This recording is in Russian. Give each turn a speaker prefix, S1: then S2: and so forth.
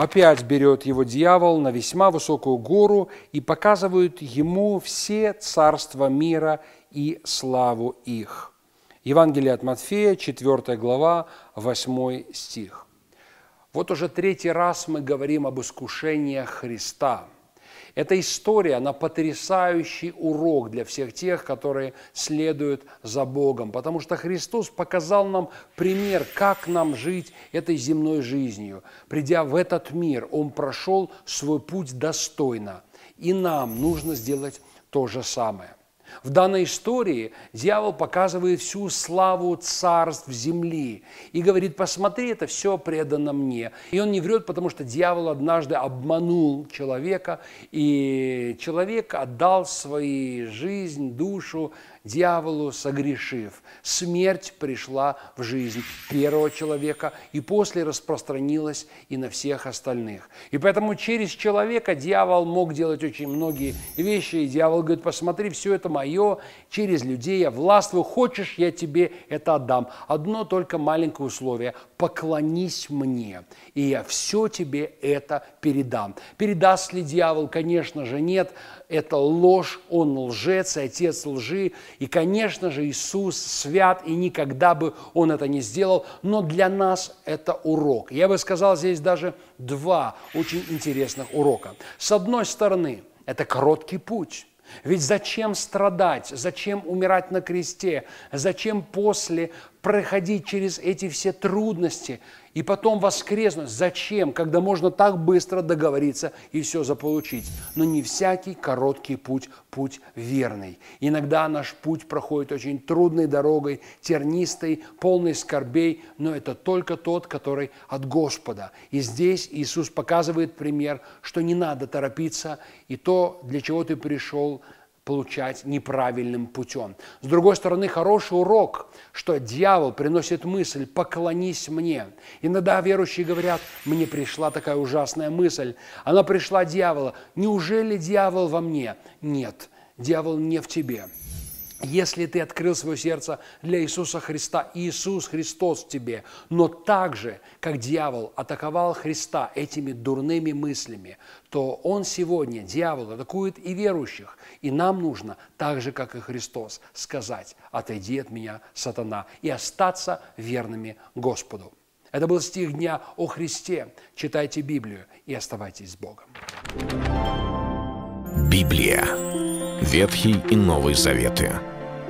S1: Опять берет его дьявол на весьма высокую гору и показывает ему все царства мира и славу их. Евангелие от Матфея, 4 глава, 8 стих. Вот уже третий раз мы говорим об искушении Христа – эта история, она потрясающий урок для всех тех, которые следуют за Богом, потому что Христос показал нам пример, как нам жить этой земной жизнью. Придя в этот мир, Он прошел свой путь достойно, и нам нужно сделать то же самое. В данной истории дьявол показывает всю славу царств земли и говорит, посмотри, это все предано мне. И он не врет, потому что дьявол однажды обманул человека, и человек отдал свою жизнь, душу дьяволу согрешив. Смерть пришла в жизнь первого человека и после распространилась и на всех остальных. И поэтому через человека дьявол мог делать очень многие вещи. И дьявол говорит, посмотри, все это мое, через людей я властвую, хочешь, я тебе это отдам. Одно только маленькое условие – поклонись мне, и я все тебе это передам. Передаст ли дьявол? Конечно же, нет. Это ложь, он лжец, и отец лжи. И, конечно же, Иисус свят, и никогда бы он это не сделал. Но для нас это урок. Я бы сказал, здесь даже два очень интересных урока. С одной стороны, это короткий путь. Ведь зачем страдать, зачем умирать на кресте, зачем после проходить через эти все трудности и потом воскреснуть. Зачем, когда можно так быстро договориться и все заполучить? Но не всякий короткий путь – путь верный. Иногда наш путь проходит очень трудной дорогой, тернистой, полной скорбей, но это только тот, который от Господа. И здесь Иисус показывает пример, что не надо торопиться, и то, для чего ты пришел – получать неправильным путем. С другой стороны, хороший урок, что дьявол приносит мысль «поклонись мне». Иногда верующие говорят, мне пришла такая ужасная мысль, она пришла дьявола. Неужели дьявол во мне? Нет, дьявол не в тебе. Если ты открыл свое сердце для Иисуса Христа, Иисус Христос в тебе, но так же, как дьявол атаковал Христа этими дурными мыслями, то он сегодня, дьявол, атакует и верующих. И нам нужно, так же, как и Христос, сказать, отойди от меня, сатана, и остаться верными Господу. Это был стих дня о Христе. Читайте Библию и оставайтесь с Богом.
S2: Библия. Ветхий и Новый Заветы.